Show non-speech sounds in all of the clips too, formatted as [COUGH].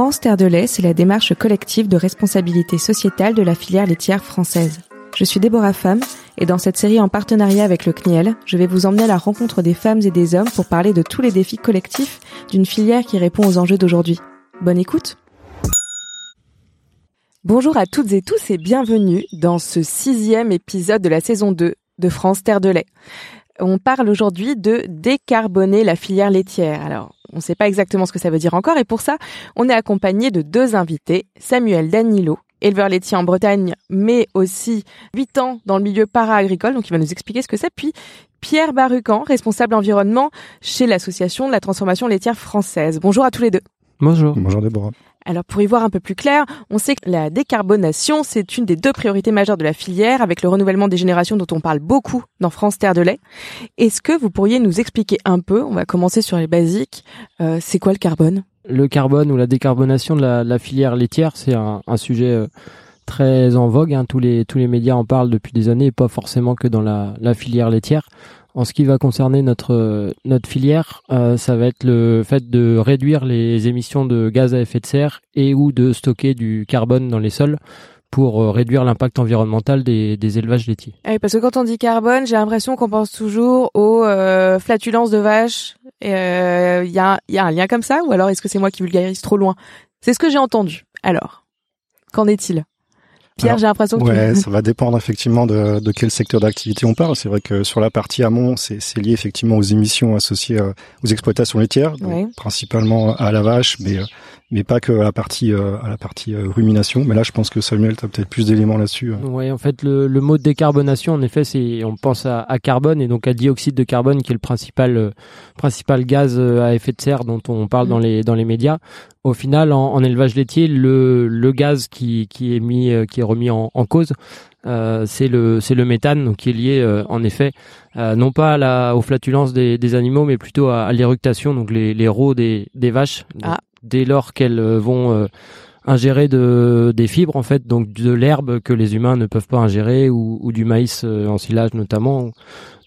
France Terre de lait, c'est la démarche collective de responsabilité sociétale de la filière laitière française. Je suis Déborah Femme et dans cette série en partenariat avec le CNIEL, je vais vous emmener à la rencontre des femmes et des hommes pour parler de tous les défis collectifs d'une filière qui répond aux enjeux d'aujourd'hui. Bonne écoute Bonjour à toutes et tous et bienvenue dans ce sixième épisode de la saison 2 de France Terre de lait. On parle aujourd'hui de décarboner la filière laitière. Alors, on ne sait pas exactement ce que ça veut dire encore et pour ça, on est accompagné de deux invités, Samuel Danilo, éleveur laitier en Bretagne, mais aussi 8 ans dans le milieu para-agricole, donc il va nous expliquer ce que c'est, puis Pierre Barucan, responsable environnement chez l'association de la transformation laitière française. Bonjour à tous les deux. Bonjour. Bonjour Déborah. Alors pour y voir un peu plus clair, on sait que la décarbonation, c'est une des deux priorités majeures de la filière, avec le renouvellement des générations dont on parle beaucoup dans France Terre de lait. Est-ce que vous pourriez nous expliquer un peu, on va commencer sur les basiques, euh, c'est quoi le carbone? Le carbone ou la décarbonation de la, filière laitière, c'est un, sujet euh, très en vogue. Hein. Tous, les, médias en parlent depuis des années, pas forcément que dans la filière laitière. En ce qui va concerner notre notre filière, euh, ça va être le fait de réduire les émissions de gaz à effet de serre et ou de stocker du carbone dans les sols pour euh, réduire l'impact environnemental des, des élevages laitiers. Ah oui, parce que quand on dit carbone, j'ai l'impression qu'on pense toujours aux euh, flatulences de vaches. Il euh, y, a, y a un lien comme ça ou alors est-ce que c'est moi qui vulgarise trop loin? C'est ce que j'ai entendu. Alors, qu'en est-il? Pierre, j'ai l'impression que ouais, [LAUGHS] ça va dépendre effectivement de, de quel secteur d'activité on parle. C'est vrai que sur la partie amont, c'est lié effectivement aux émissions associées euh, aux exploitations laitières, principalement à la vache, mais euh, mais pas que à la partie euh, à la partie rumination. Mais là, je pense que Samuel, tu as peut-être plus d'éléments là-dessus. Oui, en fait, le, le mot décarbonation, en effet, c'est on pense à, à, carbone et donc à dioxyde de carbone, qui est le principal principal gaz à effet de serre dont on parle mm. dans les dans les médias au final, en, élevage laitier, le, le gaz qui, qui, est mis, euh, qui est remis en, en cause, euh, c'est le c'est le méthane, donc qui est lié euh, en effet non pas à la, aux flatulences des, des animaux, mais plutôt à, l'éructation, donc les, les rots des, des vaches. Ah. Dès lors qu'elles vont ingérer de, des fibres en fait, donc de l'herbe que les humains ne peuvent pas ingérer ou, ou du maïs en silage notamment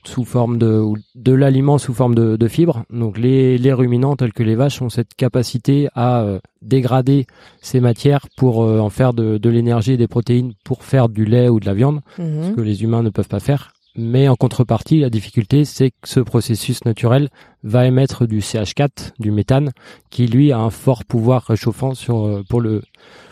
sous forme de de l'aliment sous forme de, de fibres. Donc les, les ruminants tels que les vaches ont cette capacité à euh, dégrader ces matières pour euh, en faire de, de l'énergie et des protéines pour faire du lait ou de la viande, mhm. ce que les humains ne peuvent pas faire. Mais en contrepartie, la difficulté, c'est que ce processus naturel va émettre du CH4, du méthane, qui lui a un fort pouvoir réchauffant sur euh, pour le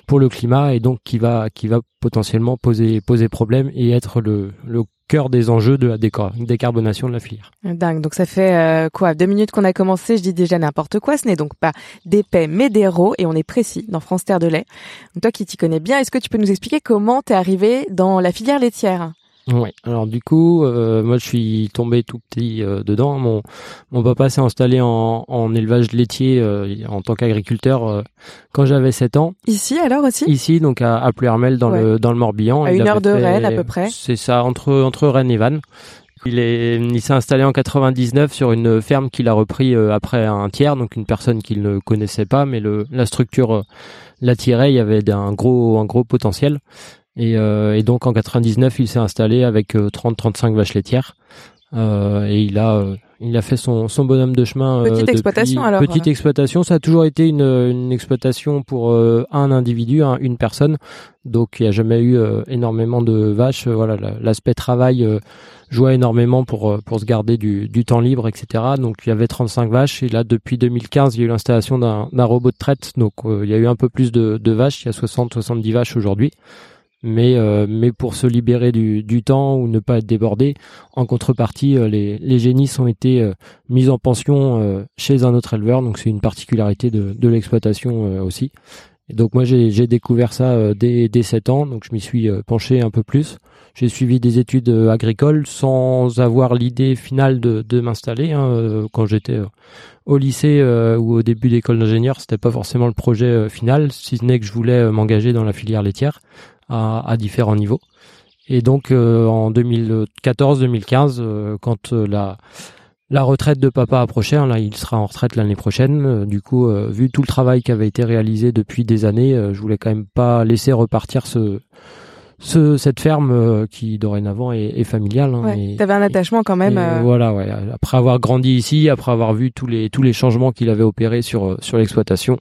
pour le climat et donc qui va qui va potentiellement poser poser problème et être le, le cœur des enjeux de la décarbonation de la filière. Dingue. Donc ça fait euh, quoi Deux minutes qu'on a commencé, je dis déjà n'importe quoi. Ce n'est donc pas d'épais mais d'héros et on est précis dans France Terre de lait. Toi qui t'y connais bien, est-ce que tu peux nous expliquer comment t'es arrivé dans la filière laitière? Oui. Alors du coup, euh, moi je suis tombé tout petit euh, dedans. Mon mon papa s'est installé en, en élevage laitier euh, en tant qu'agriculteur quand j'avais 7 ans. Ici alors aussi? Ici donc à, à Pluermel dans le dans le Morbihan. À une heure de Rennes à peu près. C'est ça entre entre Rennes et Vannes. Il est, il s'est installé en 99 sur une ferme qu'il a repris après un tiers, donc une personne qu'il ne connaissait pas, mais le, la structure l'attirait. Il y avait un gros, un gros potentiel. Et, euh, et, donc en 99, il s'est installé avec 30-35 euh, vaches laitières. Euh, et il a il a fait son, son bonhomme de chemin. Petite exploitation alors. Petite exploitation, ça a toujours été une, une exploitation pour un individu, une personne. Donc il n'y a jamais eu énormément de vaches. voilà, l'aspect travail jouait énormément pour pour se garder du, du temps libre, etc. Donc il y avait 35 vaches et là depuis 2015 il y a eu l'installation d'un robot de traite. Donc il y a eu un peu plus de, de vaches. Il y a 60-70 vaches aujourd'hui mais euh, mais pour se libérer du, du, temps ou ne pas être débordé. En contrepartie, euh, les, les génisses ont été euh, mis en pension chez un autre éleveur, donc c'est une particularité de, de l'exploitation aussi. Et donc moi j'ai découvert ça dès, dès 7 ans, donc je m'y suis penché un peu plus. J'ai suivi des études agricoles sans avoir l'idée finale de, de m'installer. Hein, quand j'étais au lycée ou au début d'école d'ingénieur, c'était pas forcément le projet final, si ce n'est que je voulais m'engager dans la filière laitière à, à différents niveaux. Et donc euh, en 2014-2015, euh, quand euh, la la retraite de papa approchait, hein, là il sera en retraite l'année prochaine. du coup, vu tout le travail qui avait été réalisé depuis des années, je voulais quand même pas laisser repartir ce ce, cette ferme qui dorénavant est, est familiale. Hein, ouais, T'avais un attachement quand même. Voilà, ouais. Après avoir grandi ici, après avoir vu tous les tous les changements qu'il avait opérés sur sur l'exploitation,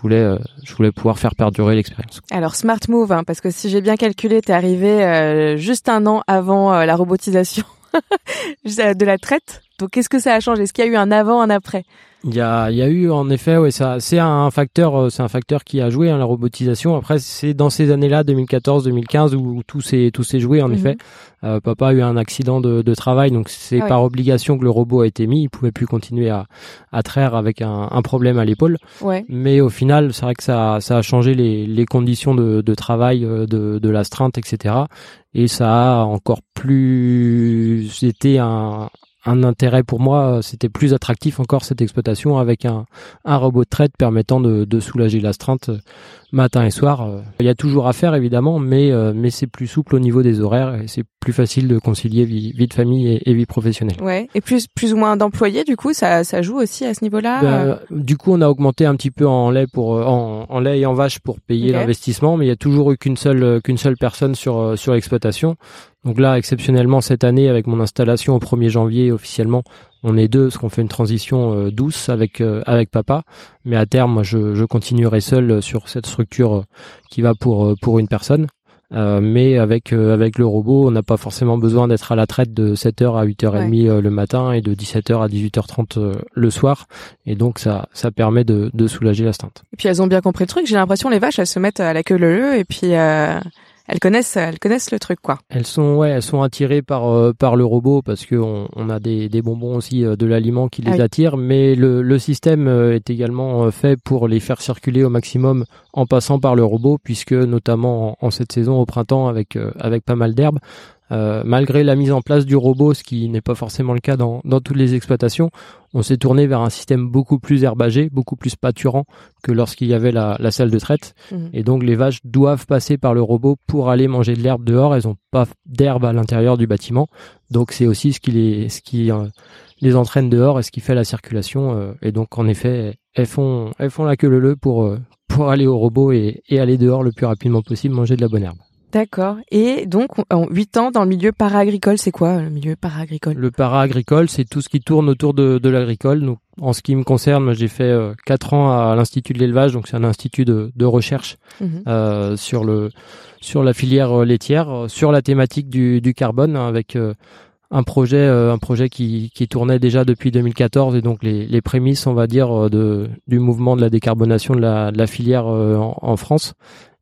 voulais, je voulais pouvoir faire perdurer l'expérience. Alors smart move, hein, parce que si j'ai bien calculé, tu es arrivé juste un an avant la robotisation [LAUGHS] de la traite. Donc qu'est-ce que ça a changé? Est-ce qu'il y a eu un avant, un après? Il y a, il y a eu en effet, ouais, ça, c'est un facteur, euh, c'est un facteur qui a joué hein, la robotisation. Après, c'est dans ces années-là, 2014-2015, où, tout s'est tout s'est joué en mhm. effet. Euh, papa a eu un accident de, de travail, donc c'est par obligation que le robot a été mis. Il pouvait plus continuer à, à traire avec un, un problème à l'épaule. Ouais. Mais au final, c'est vrai que ça, ça a changé les, les conditions de, de travail, euh, de, de l'astreinte, etc. Et ça a encore plus été un, un intérêt pour moi, c'était plus attractif encore cette exploitation avec un, un robot de traite permettant de, de soulager l'astreinte euh, matin et soir. Euh, il y a toujours à faire évidemment, mais euh, mais c'est plus souple au niveau des horaires et c'est plus facile de concilier vie, vie de famille et, vie professionnelle. Ouais, et plus plus ou moins d'employés du coup, ça ça joue aussi à ce niveau-là. Ben, du coup, on a augmenté un petit peu en lait pour en, en lait et en vache pour payer l'investissement, mais il y a toujours eu qu'une seule qu'une seule personne sur sur l'exploitation. Donc là, exceptionnellement, cette année, avec mon installation au 1er janvier officiellement, on est deux, parce qu'on fait une transition euh, douce avec euh, avec papa. Mais à terme, moi, je, je continuerai seul sur cette structure euh, qui va pour pour une personne. mais avec avec le robot, on n'a pas forcément besoin d'être à la traite de 7h à 8h30 le matin et de 17h à 18h30 le soir. Et donc ça ça permet de, de soulager la stinte. Et puis elles ont bien compris le truc. J'ai l'impression les vaches elles se mettent à la queue leu et puis elles connaissent, elles connaissent le truc quoi. Elles sont ouais, elles sont attirées par euh, par le robot parce que on, on a des, des bonbons aussi euh, de l'aliment qui les ah attire, mais le, le système euh, est également fait pour les faire circuler au maximum en passant par le robot, puisque notamment en, en cette saison au printemps avec avec pas mal d'herbes, euh, malgré la mise en place du robot, ce qui n'est pas forcément le cas dans, dans toutes les exploitations, on s'est tourné vers un système beaucoup plus herbagé, beaucoup plus pâturant que lorsqu'il y avait la, la, salle de traite. Mhm. Et donc les vaches doivent passer par le robot pour aller manger de l'herbe dehors. Elles n'ont pas d'herbe à l'intérieur du bâtiment. Donc c'est aussi ce qui les, ce qui euh, les entraîne dehors et ce qui fait la circulation. Euh, et donc en effet, elles font, elles font la queue le le pour, pour aller au robot et, et aller dehors le plus rapidement possible manger de la bonne herbe. D'accord. Et donc, en 8 ans dans le milieu para-agricole, c'est quoi le milieu para-agricole? Le para-agricole, c'est tout ce qui tourne autour de, de l'agricole. Donc, en ce qui me concerne, j'ai fait euh, 4 ans à l'Institut de l'élevage, donc c'est un institut de, de recherche mhm. euh, sur le sur la filière euh, laitière, euh, sur la thématique du, du carbone, hein, avec euh, un projet un projet qui, qui tournait déjà depuis 2014 et donc les, les prémices, on va dire, de du mouvement de la décarbonation de la, de la filière en, en France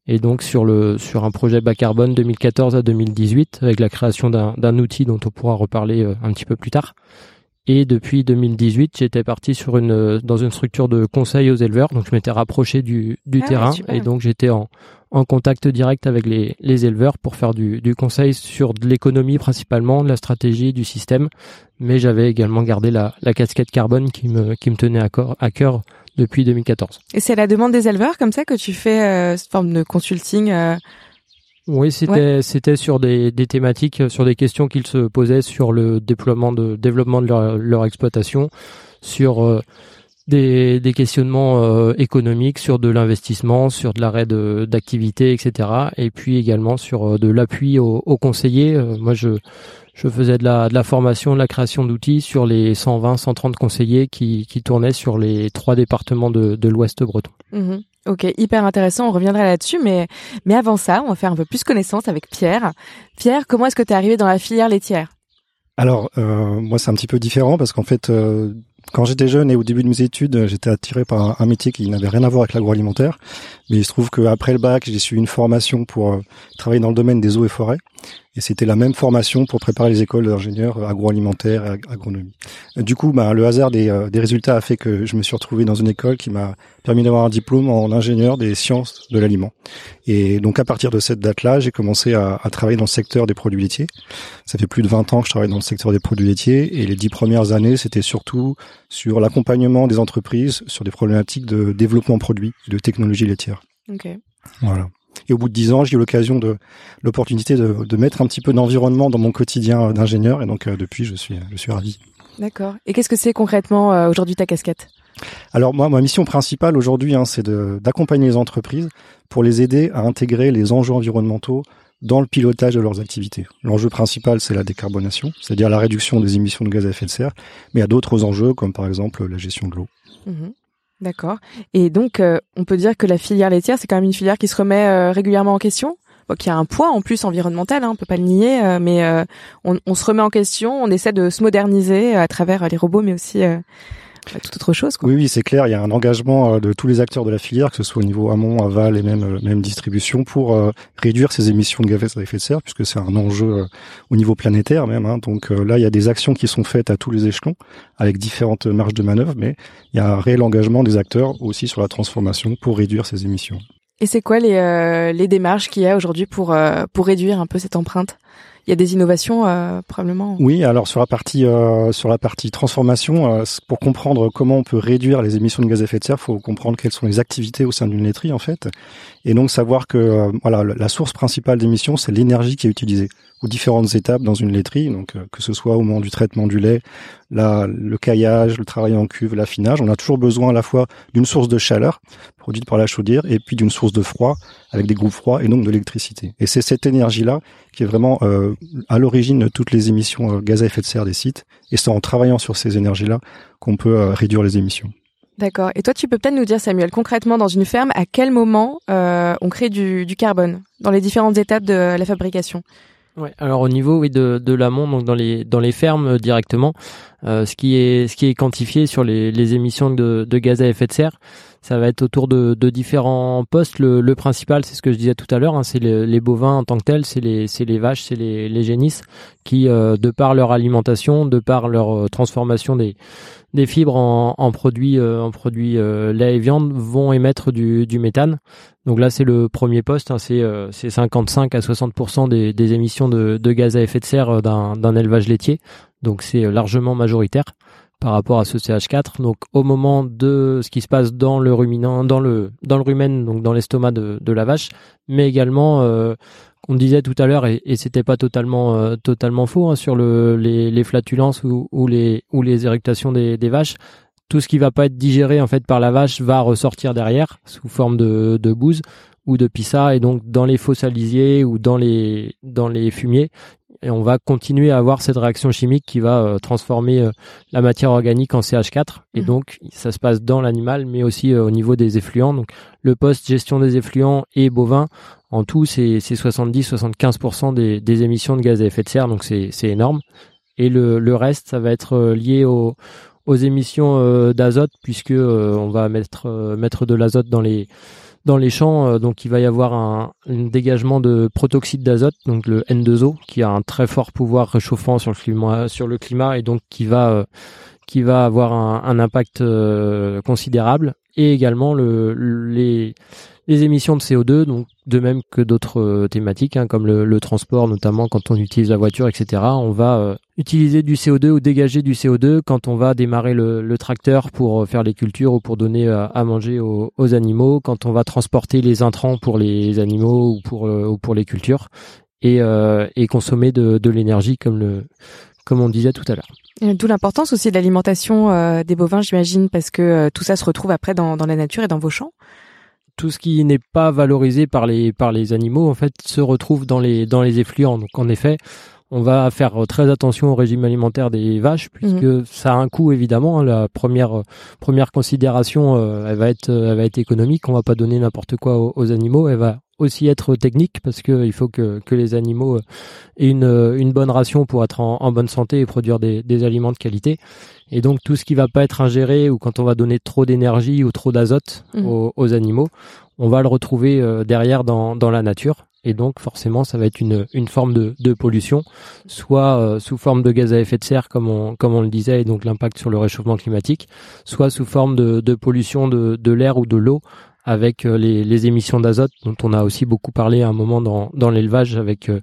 et donc sur le sur un projet bas carbone 2014 à 2018 avec la création d'un outil dont on pourra reparler euh, un petit peu plus tard. Et depuis 2018, j'étais parti sur une dans une structure de conseil aux éleveurs, donc je m'étais rapproché du, du ah terrain. et donc j'étais en, en contact direct avec les, les éleveurs pour faire du, du conseil sur de l'économie principalement, de la stratégie, du système, mais j'avais également gardé la, la casquette carbone qui me qui me tenait à, à cœur depuis 2014. Et c'est la demande des éleveurs comme ça que tu fais euh, cette forme de consulting euh... Oui, c'était c'était sur des, des thématiques, sur des questions qu'ils se posaient sur le déploiement de développement de leur, leur exploitation, sur euh, des, des questionnements euh, économiques, sur de l'investissement, sur de l'arrêt d'activité, etc. Et puis également sur euh, de l'appui aux, aux, conseillers. moi, je je faisais de la, de la formation, de la création d'outils sur les 120, 130 conseillers qui, qui tournaient sur les trois départements de, de l'Ouest breton. Mhm. Ok, hyper intéressant. On reviendra là-dessus, mais mais avant ça, on va faire un peu plus connaissance avec Pierre. Pierre, comment est-ce que tu es arrivé dans la filière laitière? Alors, euh, moi, c'est un petit peu différent parce qu'en fait, euh, quand j'étais jeune et au début de mes études, j'étais attiré par un, métier qui n'avait rien à voir avec l'agroalimentaire. Mais il se trouve qu'après le bac, j'ai suivi une formation pour euh, travailler dans le domaine des eaux et forêts. Et c'était la même formation pour préparer les écoles d'ingénieurs agroalimentaires et agronomie. Du coup, bah, le hasard des, euh, des, résultats a fait que je me suis retrouvé dans une école qui m'a permis d'avoir un diplôme en ingénieur des sciences de l'aliment. Et donc à partir de cette date-là, j'ai commencé à, à, travailler dans le secteur des produits laitiers. Ça fait plus de 20 ans que je travaille dans le secteur des produits laitiers. Et les dix premières années, c'était surtout sur l'accompagnement des entreprises sur des problématiques de développement produit, de technologie laitière. Okay. Voilà. Et au bout de dix ans, j'ai eu l'occasion de l'opportunité de, de, mettre un petit peu d'environnement dans mon quotidien d'ingénieur. Et donc euh, depuis, je suis, je suis ravi. D'accord. Et qu'est-ce que c'est concrètement euh, aujourd'hui ta casquette? Alors moi, ma mission principale aujourd'hui, hein, c'est d'accompagner les entreprises pour les aider à intégrer les enjeux environnementaux dans le pilotage de leurs activités. L'enjeu principal, c'est la décarbonation, c'est-à-dire la réduction des émissions de gaz à effet de serre, mais il y a d'autres enjeux, comme par exemple la gestion de l'eau. Mmh D'accord. Et donc, on peut dire que la filière laitière, c'est quand même une filière qui se remet régulièrement en question? Qui a un poids en plus environnemental, hein, on peut pas le nier, mais on, on, se remet en question, on essaie de se moderniser à travers les robots, mais aussi tout autre chose. Quoi. Oui, oui, c'est clair. Il y a un engagement euh, de tous les acteurs de la filière, que ce soit au niveau amont, aval et même euh, même distribution, pour euh, réduire ces émissions de gaz à effet de serre, puisque c'est un enjeu au niveau planétaire même. Hein. Donc là, il y a des actions qui sont faites à tous les échelons, avec différentes marges de manœuvre, mais il y a un réel engagement des acteurs aussi sur la transformation pour réduire ces émissions. Et c'est quoi les, les démarches qu'il y a aujourd'hui pour pour réduire un peu cette empreinte? Il y a des innovations euh, probablement. Oui, alors sur la partie euh, sur la partie transformation, euh, pour comprendre comment on peut réduire les émissions de gaz à effet de serre, faut comprendre quelles sont les activités au sein d'une laiterie en fait, et donc savoir que voilà la source principale d'émissions c'est l'énergie qui est utilisée aux différentes étapes dans une laiterie, donc que ce soit au moment du traitement du lait, la, le caillage, le travail en cuve, l'affinage, on a toujours besoin à la fois d'une source de chaleur produite par la chaudière et puis d'une source de froid avec des groupes froids et donc de l'électricité. Et c'est cette énergie-là qui est vraiment euh, à l'origine de toutes les émissions euh, gaz à effet de serre des sites. Et c'est en travaillant sur ces énergies-là qu'on peut euh, réduire les émissions. D'accord. Et toi, tu peux peut-être nous dire, Samuel, concrètement, dans une ferme, à quel moment on crée du, du carbone dans les différentes étapes de la fabrication? Ouais, alors au niveau oui de, de l'amont donc dans les dans les fermes euh, directement ce qui est ce qui est quantifié sur les, les émissions de, de gaz à effet de serre ça va être autour de, de différents postes le, le principal c'est ce que je disais tout à l'heure hein, c'est les, les, bovins en tant que tels c'est les les vaches c'est les les génisses qui euh, de par leur alimentation de par leur transformation des des fibres en, en produits en produits lait et viande vont émettre du, du méthane donc là, c'est le premier poste, hein, c'est 55 euh, à 60% des, des émissions de, de, gaz à effet de serre euh, d'un élevage laitier. Donc c'est euh, largement majoritaire par rapport à ce CH4. Donc au moment de ce qui se passe dans le ruminant, dans le dans rumen, donc dans l'estomac de, la vache, mais également euh, on disait tout à l'heure et, et c'était pas totalement totalement faux hein, sur le, les, flatulences ou, ou, les ou des, vaches. Tout ce qui va pas être digéré en fait par la vache va ressortir derrière sous forme de, bouse ou de pissa. Et donc dans les fossalisiers ou dans les dans les fumiers et on va continuer à avoir cette réaction chimique qui va euh, transformer euh, la matière organique en CH4 et mmh. donc ça se passe dans l'animal mais aussi euh, au niveau des effluents. Donc le poste gestion des effluents et bovins en tout c'est 70-75% des, des émissions de gaz à effet de serre. Donc c'est énorme. Et le, le reste ça va être lié au aux émissions d'azote puisque on va mettre mettre de l'azote dans les dans les champs, donc il va y avoir un, dégagement de protoxyde d'azote, donc le N2O, qui a un très fort pouvoir réchauffant sur le climat, sur le climat et donc qui va qui va avoir un, un impact considérable, et également le, les les émissions de CO2, donc de même que d'autres euh, thématiques, hein, comme le, transport, notamment quand on utilise la voiture, etc. On va euh, utiliser du CO2 ou dégager du CO2 quand on va démarrer le, tracteur pour euh, faire les cultures ou pour donner à, manger aux, animaux, quand on va transporter les intrants pour les animaux ou pour, ou pour les cultures, et, et consommer de, de l'énergie comme le comme on disait tout à l'heure. D'où l'importance aussi de l'alimentation des bovins, j'imagine, parce que tout ça se retrouve après dans, dans la nature et dans vos champs tout ce qui n'est pas valorisé par les par les animaux en fait se retrouve dans les dans les effluents. Donc en effet, on va faire très attention au régime alimentaire des vaches puisque mhm. ça a un coût évidemment. Hein. La première première considération, euh, elle va être elle va être économique. On va pas donner n'importe quoi aux, animaux. Elle va aussi être technique parce que il faut que, que les animaux aient une, une bonne ration pour être en, en bonne santé et produire des, des aliments de qualité. Et donc tout ce qui va pas être ingéré ou quand on va donner trop d'énergie ou trop d'azote mhm. aux, aux, animaux, on va le retrouver euh, derrière dans, dans la nature. Et donc forcément, ça va être une, une forme de, de pollution, soit euh, sous forme de gaz à effet de serre, comme on, comme on le disait, et donc l'impact sur le réchauffement climatique, soit sous forme de, de pollution de, de l'air ou de l'eau, avec euh, les, les émissions d'azote dont on a aussi beaucoup parlé à un moment dans, dans l'élevage avec euh,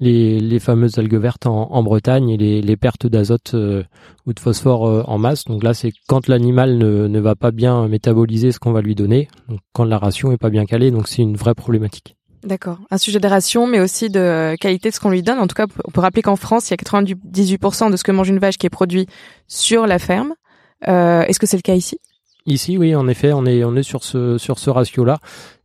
les, les fameuses algues vertes en, en Bretagne et les, les pertes d'azote euh, ou de phosphore en masse. Donc là, c'est quand l'animal ne, ne va pas bien métaboliser ce qu'on va lui donner, donc quand la ration est pas bien calée, donc c'est une vraie problématique. D'accord. Un sujet de ration, mais aussi de qualité de ce qu'on lui donne. En tout cas, on peut rappeler qu'en France, il y a 98% de ce que mange une vache qui est produit sur la ferme. Euh, Est-ce que c'est le cas ici? Ici, oui, en effet, on est on est sur ce sur ce ratio-là.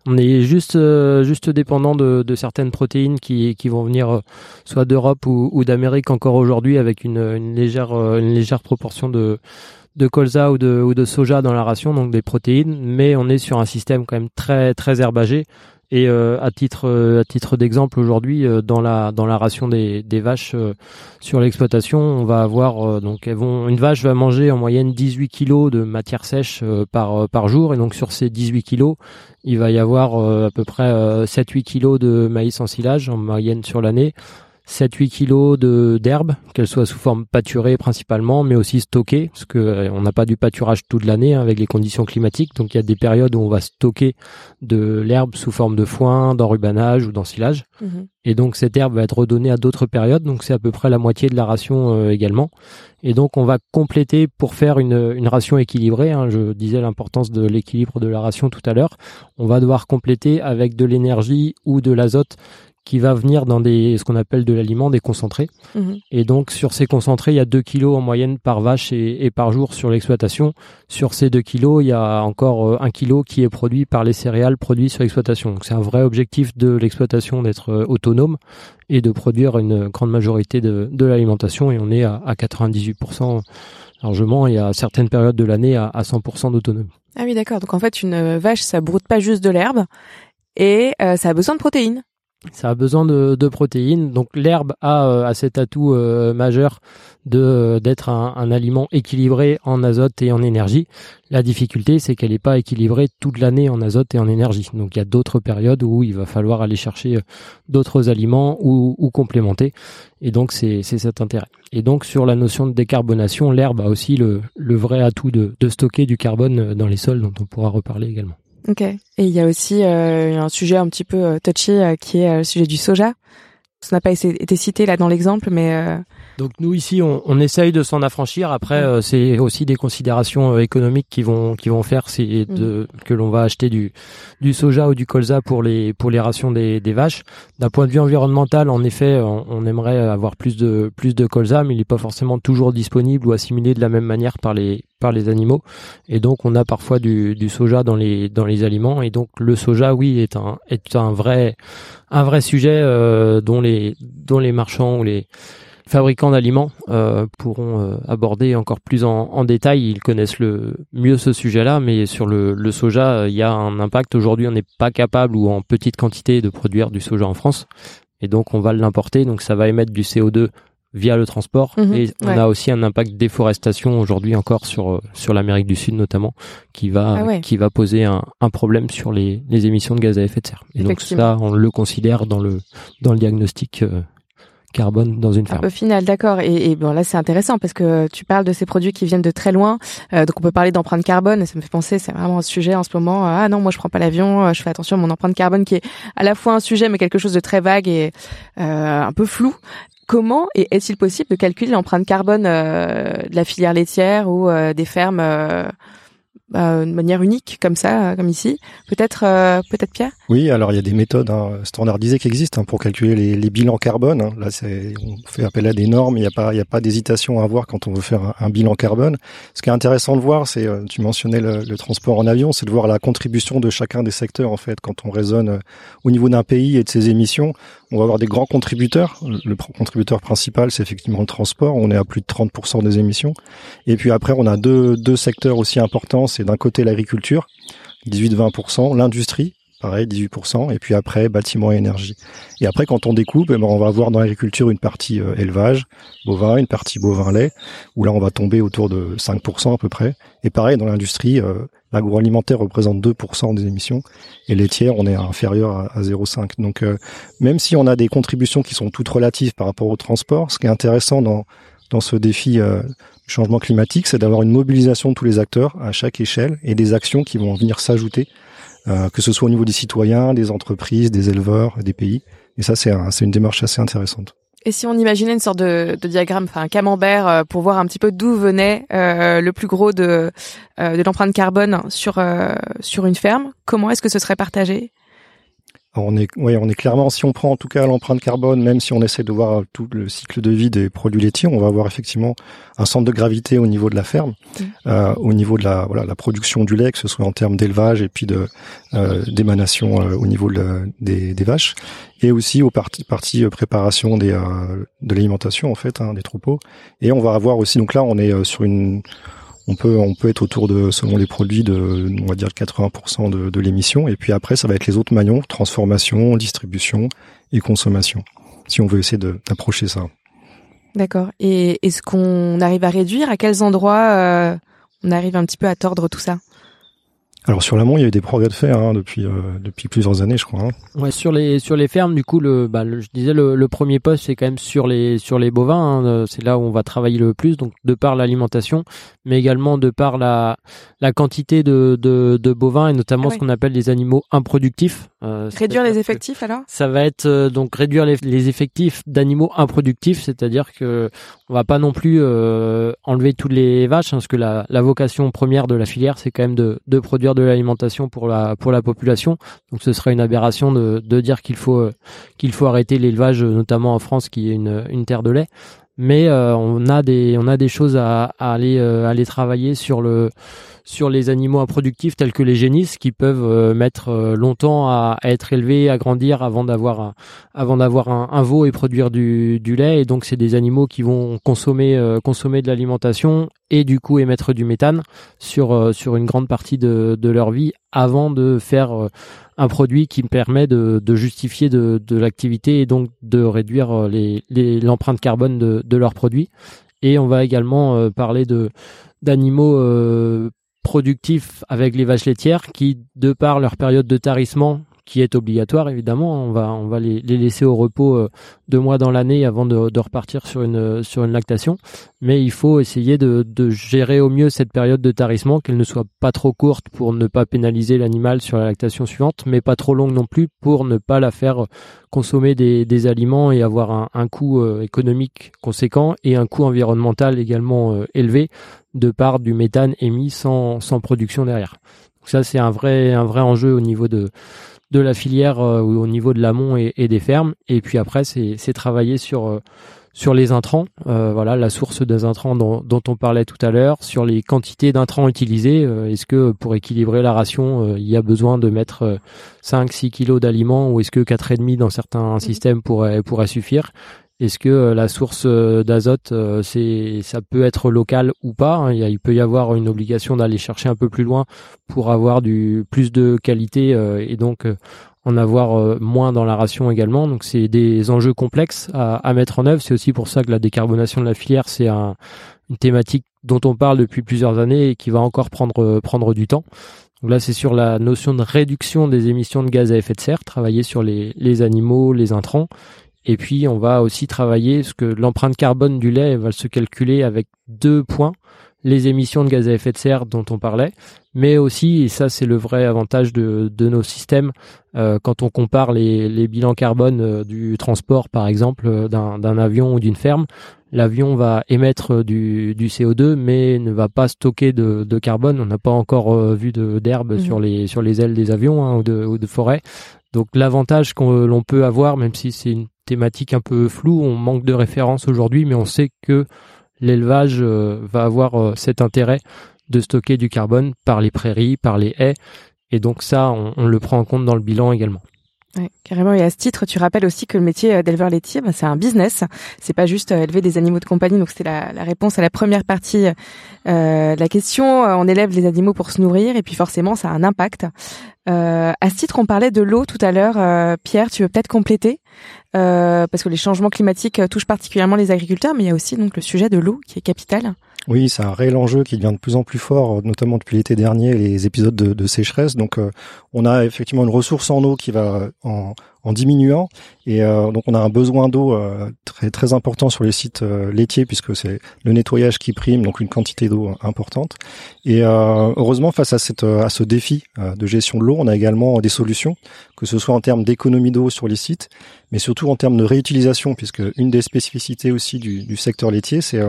On est juste euh, juste dépendant de, certaines protéines qui qui vont venir euh, soit d'Europe ou, d'Amérique encore aujourd'hui avec une, une légère euh, une légère proportion de de colza ou de, ou de soja dans la ration, donc des protéines, mais on est sur un système quand même très très herbagé. Et euh, à titre à titre d'exemple aujourd'hui dans la dans la ration des, des vaches sur l'exploitation, on va avoir donc elles vont une vache va manger en moyenne 18 kilos de matière sèche par par jour et donc sur ces 18 kilos, il va y avoir à peu près 7-8 kilos de maïs en silage en moyenne sur l'année. 7-8 kilos de d'herbe, qu'elle soit sous forme pâturée principalement, mais aussi stockée, parce que euh, on n'a pas du pâturage toute l'année hein, avec les conditions climatiques. Donc il y a des périodes où on va stocker de l'herbe sous forme de foin, d'enrubanage ou d'ensilage. Mhm. Et donc cette herbe va être redonnée à d'autres périodes, donc c'est à peu près la moitié de la ration euh, également. Et donc on va compléter pour faire une, une ration équilibrée. Hein, je disais l'importance de l'équilibre de la ration tout à l'heure. On va devoir compléter avec de l'énergie ou de l'azote qui va venir dans des ce qu'on appelle de l'aliment, des concentrés. Mhm. Et donc sur ces concentrés, il y a 2 kilos en moyenne par vache et, par jour sur l'exploitation. Sur ces 2 kilos, il y a encore 1 euh, kilo qui est produit par les céréales produits sur l'exploitation. Donc c'est un vrai objectif de l'exploitation d'être euh, autonome et de produire une grande majorité de, de l'alimentation. Et on est à, à 98% largement et à certaines périodes de l'année à, à 100% d'autonomie. Ah oui, d'accord. Donc en fait, une vache, ça broute pas juste de l'herbe et euh, ça a besoin de protéines. Ça a besoin de, protéines. Donc l'herbe a, euh, cet atout euh, majeur euh, d'être un, aliment équilibré en azote et en énergie. La difficulté, c'est qu'elle n'est pas équilibrée toute l'année en azote et en énergie. Donc il y a d'autres périodes où il va falloir aller chercher d'autres aliments ou, ou, complémenter. Et donc c'est cet intérêt. Et donc sur la notion de décarbonation, l'herbe a aussi le, vrai atout de stocker du carbone dans les sols, dont on pourra reparler également. Ok. Et il y a aussi euh, un sujet un petit peu euh, touchy euh, qui est le sujet du soja. Ça n'a pas été cité là dans l'exemple, mais donc nous ici, on, on essaye de s'en affranchir. Après, euh, c'est aussi des considérations euh, économiques qui vont qui vont faire, c'est de mm. que l'on va acheter du du soja ou du colza pour les pour les rations des, des vaches. D'un point de vue environnemental, en effet, on, aimerait avoir plus de plus de colza, mais il n'est pas forcément toujours disponible ou assimilé de la même manière par les par les animaux. Et donc, on a parfois du, du soja dans les dans les aliments. Et donc, le soja, oui, est un est un vrai un vrai sujet euh, dont les dont les marchands ou les fabricants d'aliments euh, pourront euh, aborder encore plus en, en, détail. Ils connaissent le mieux ce sujet-là, mais sur le, le soja, il y a un impact. Aujourd'hui, on n'est pas capable ou en petite quantité de produire du soja en France, et donc on va l'importer. Donc ça va émettre du CO2 via le transport mhm, et on a aussi un impact déforestation aujourd'hui encore sur euh, sur l'Amérique du Sud notamment qui va ah qui va poser un, un problème sur les, les émissions de gaz à effet de serre et donc ça on le considère dans le dans le diagnostic carbone dans une ferme. Au final, d'accord. Et, et, bon, là, c'est intéressant parce que tu parles de ces produits qui viennent de très loin. Euh, donc, on peut parler d'empreinte carbone. Ça me fait penser, c'est vraiment un sujet en ce moment. Ah non, moi, je prends pas l'avion. Euh, je fais attention à mon empreinte carbone qui est à la fois un sujet, mais quelque chose de très vague et euh, un peu flou. Comment et est-il possible de calculer l'empreinte carbone de la filière laitière ou des fermes euh, de manière unique comme ça, comme ici? Peut-être, euh, peut-être Pierre? Oui, alors il y a des méthodes hein, standardisées qui existent hein, pour calculer les, les bilans carbone. Hein. Là, c'est, on fait appel à des normes. Il n'y a pas, pas d'hésitation à avoir quand on veut faire un, bilan carbone. Ce qui est intéressant de voir, c'est, euh, tu mentionnais le, le, transport en avion, c'est de voir la contribution de chacun des secteurs en fait. Quand on raisonne au niveau d'un pays et de ses émissions, on va avoir des grands contributeurs. Le contributeur principal, c'est effectivement le transport. On est à plus de 30% des émissions. Et puis après, on a deux, deux secteurs aussi importants. C'est d'un côté l'agriculture, 18-20%, l'industrie, pareil, 18%, et puis après, bâtiment et énergie. Et après, quand on découpe, eh ben, on va avoir dans l'agriculture une partie euh, élevage, bovin, une partie bovin-lait, où là, on va tomber autour de 5% à peu près. Et pareil, dans l'industrie, euh, L'agroalimentaire représente 2% des émissions et laitière, on est inférieur à, 0,5. Donc euh, même si on a des contributions qui sont toutes relatives par rapport au transport, ce qui est intéressant dans, dans ce défi du changement climatique, c'est d'avoir une mobilisation de tous les acteurs à chaque échelle et des actions qui vont venir s'ajouter, euh, que ce soit au niveau des citoyens, des entreprises, des éleveurs, des pays. Et ça, c'est un, une démarche assez intéressante. Et si on imaginait une sorte de, de diagramme, enfin un camembert, euh, pour voir un petit peu d'où venait euh, le plus gros de, euh, de l'empreinte carbone sur sur une ferme, comment est-ce que ce serait partagé? On est, oui, on est clairement, si on prend en tout cas l'empreinte carbone, même si on essaie de voir tout le cycle de vie des produits laitiers, on va avoir effectivement un centre de gravité au niveau de la ferme, mmh. euh, au niveau de la, voilà, la production du lait, que ce soit en termes d'élevage et puis de euh, d'émanation euh, au niveau des, des, vaches, et aussi aux parties partie préparation des, de l'alimentation en fait, hein, des troupeaux. Et on va avoir aussi, donc là, on est sur une on peut on peut être autour de selon les produits de on va dire 80% de, l'émission. Et puis après ça va être les autres maillons transformation distribution et consommation si on veut essayer d'approcher ça. D'accord. Et est-ce qu'on arrive à réduire? À quels endroits euh, on arrive un petit peu à tordre tout ça? Alors sur l'amont, il y a eu des progrès de fait hein, depuis euh, depuis plusieurs années, je crois. Hein. Ouais, sur les sur les fermes, du coup, le, bah, je disais le, le premier poste, c'est quand même sur les sur les bovins. Hein, euh, c'est là où on va travailler le plus, donc de par l'alimentation, mais également de par la la quantité de de, de bovins et notamment ah ce qu'on appelle les animaux improductifs. Euh, réduire les effectifs alors? Ça va être euh, donc réduire les, les effectifs d'animaux improductifs, c'est-à-dire que on va pas non plus enlever toutes les vaches, hein, parce que la, la vocation première de la filière, c'est quand même de de produire de l'alimentation pour la pour la population. Donc ce serait une aberration de, de dire qu'il faut euh, qu'il faut arrêter l'élevage, notamment en France, qui est une, une terre de lait. Mais euh, on a des on a des choses à, aller euh, aller travailler sur le sur les animaux improductifs tels que les génisses qui peuvent euh, mettre euh, longtemps à, être élevés, à grandir avant d'avoir avant d'avoir un, veau et produire du, du lait. Et donc c'est des animaux qui vont consommer euh, consommer de l'alimentation et du coup émettre du méthane sur sur une grande partie de, de leur vie avant de faire un produit qui permet de, de justifier de, de l'activité et donc de réduire l'empreinte carbone de, de leurs produits. Et on va également parler de d'animaux productifs avec les vaches laitières qui, de par leur période de tarissement, qui est obligatoire évidemment. On va on va les, les laisser au repos euh, deux mois dans l'année avant de, de, repartir sur une sur une lactation. Mais il faut essayer de, de gérer au mieux cette période de tarissement, qu'elle ne soit pas trop courte pour ne pas pénaliser l'animal sur la lactation suivante, mais pas trop longue non plus pour ne pas la faire consommer des, des aliments et avoir un, un coût euh, économique conséquent et un coût environnemental également euh, élevé de part du méthane émis sans, sans production derrière. Donc ça c'est un vrai un vrai enjeu au niveau de de la filière euh, au niveau de l'amont et, des fermes. Et puis après, c'est travailler sur euh, sur les intrants, euh, voilà la source des intrants dont, dont on parlait tout à l'heure, sur les quantités d'intrants utilisés. est-ce que pour équilibrer la ration, il y a besoin de mettre 5-6 kilos d'aliments ou est-ce que 4,5 dans certains mmh. systèmes pourrait pourrait suffire? Est-ce que euh, la source euh, d'azote, euh, c'est, ça peut être local ou pas hein? il, peut y avoir une obligation d'aller chercher un peu plus loin pour avoir du plus de qualité et donc en avoir moins dans la ration également. Donc c'est des enjeux complexes à, mettre en œuvre. C'est aussi pour ça que la décarbonation de la filière, c'est une thématique dont on parle depuis plusieurs années et qui va encore prendre prendre du temps. Donc là, c'est sur la notion de réduction des émissions de gaz à effet de serre, travailler sur les, les animaux, les intrants, et puis, on va aussi travailler ce que l'empreinte carbone du lait va se calculer avec deux points les émissions de gaz à effet de serre dont on parlait, mais aussi, et ça c'est le vrai avantage de, de nos systèmes, euh, quand on compare les, les bilans carbone euh, du transport par exemple euh, d'un avion ou d'une ferme, l'avion va émettre du, du, CO2 mais ne va pas stocker de, de carbone. On n'a pas encore vu d'herbe mmh. sur, les, sur les ailes des avions hein, ou, de, ou de forêt. Donc l'avantage qu'on l'on peut avoir, même si c'est une thématique un peu floue, on manque de références aujourd'hui, mais on sait que l'élevage euh, va avoir euh, cet intérêt de stocker du carbone par les prairies, par les haies, et donc ça, on, le prend en compte dans le bilan également. Ouais, carrément. Et à ce titre, tu rappelles aussi que le métier euh, d'éleveur laitier, bah, c'est un business. C'est pas juste élever des animaux de compagnie. Donc c'était la, réponse à la première partie de la question. On élève les animaux pour se nourrir, et puis forcément, ça a un impact. Euh, à ce titre, on parlait de l'eau tout à l'heure. Pierre, tu veux peut-être compléter euh, parce que les changements climatiques touchent particulièrement les agriculteurs, mais il y a aussi donc le sujet de l'eau qui est capital. Oui, c'est un réel enjeu qui devient de plus en plus fort, notamment depuis l'été dernier, les épisodes de, de sécheresse. Donc, euh, on a effectivement une ressource en eau qui va en, en diminuant. Et euh, donc on a un besoin d'eau euh, très très important sur les sites euh, laitiers puisque c'est le nettoyage qui prime, donc une quantité d'eau importante. Et heureusement face à cette à ce défi de gestion de l'eau, on a également des solutions, que ce soit en termes d'économie d'eau sur les sites, mais surtout en termes de réutilisation, puisque une des spécificités aussi du, du secteur laitier, c'est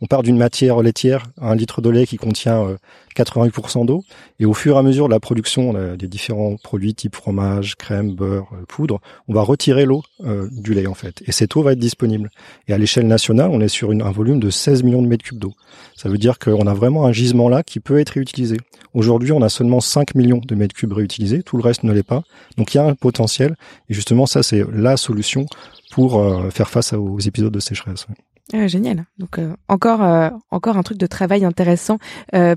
on part d'une matière laitière, un litre de lait qui contient 88% d'eau, et au fur et à mesure de la production des différents produits type fromage, crème, beurre, poudre, on va retirer l'eau euh, du lait en fait. Et cette eau va être disponible. Et à l'échelle nationale, on est sur un volume de 16 millions de mètres cubes d'eau. Ça veut dire qu'on a vraiment un gisement là qui peut être réutilisé. Aujourd'hui, on a seulement 5 millions de mètres cubes réutilisés, tout le reste ne l'est pas. Donc potentiel. Et justement, ça c'est la solution pour euh, faire face aux épisodes de sécheresse. Ah, génial. Donc encore encore un truc de travail intéressant.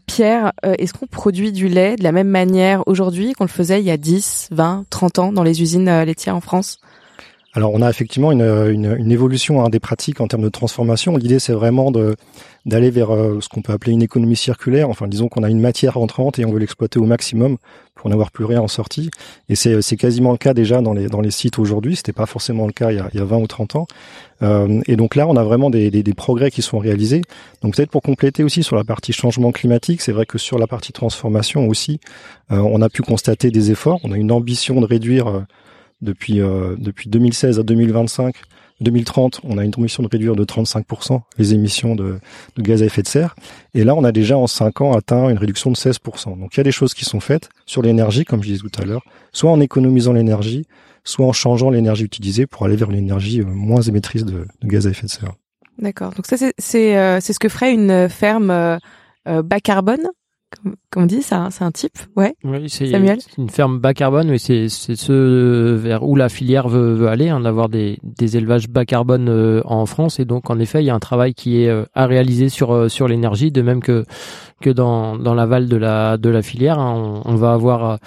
Pierre, est-ce qu'on produit du lait de la même manière aujourd'hui qu'on le faisait il y a 10, 20, 30 ans dans les usines laitières en France? Alors on a effectivement une, une, une évolution hein, des pratiques en termes de transformation. L'idée c'est vraiment d'aller vers euh, ce qu'on peut appeler une économie circulaire. Enfin disons qu'on a une matière entrante et on veut l'exploiter au maximum pour n'avoir plus rien en sortie. Et c'est c'est quasiment le cas déjà dans les dans les sites aujourd'hui. C'était pas forcément le cas il y a, il y a 20 ou 30 ans. Euh, et donc là on a vraiment des, des, des progrès qui sont réalisés. Donc peut-être pour compléter aussi sur la partie changement climatique, c'est vrai que sur la partie transformation aussi, euh, on a pu constater des efforts. On a une ambition de réduire euh, depuis euh, depuis 2016 à 2025, 2030, on a une ambition de réduire de 35% les émissions de, de, gaz à effet de serre. Et là, on a déjà en 5 ans atteint une réduction de 16%. Donc il y a des choses qui sont faites sur l'énergie, comme je disais tout à l'heure, soit en économisant l'énergie, soit en changeant l'énergie utilisée pour aller vers une énergie euh, moins émettrice de, de gaz à effet de serre. D'accord. Donc ça, c'est c'est euh, ce que ferait une ferme euh, bas carbone? Comme, on dit, c'est un, un, type, ouais. Oui, c'est une ferme bas carbone, mais c'est ce vers où la filière veut, veut aller, hein, d'avoir des, des élevages bas carbone euh, en France. Et donc, en effet, il y a un travail qui est euh, à réaliser sur euh, sur l'énergie, de même que que dans dans l'aval de la de la filière. Hein. on, va avoir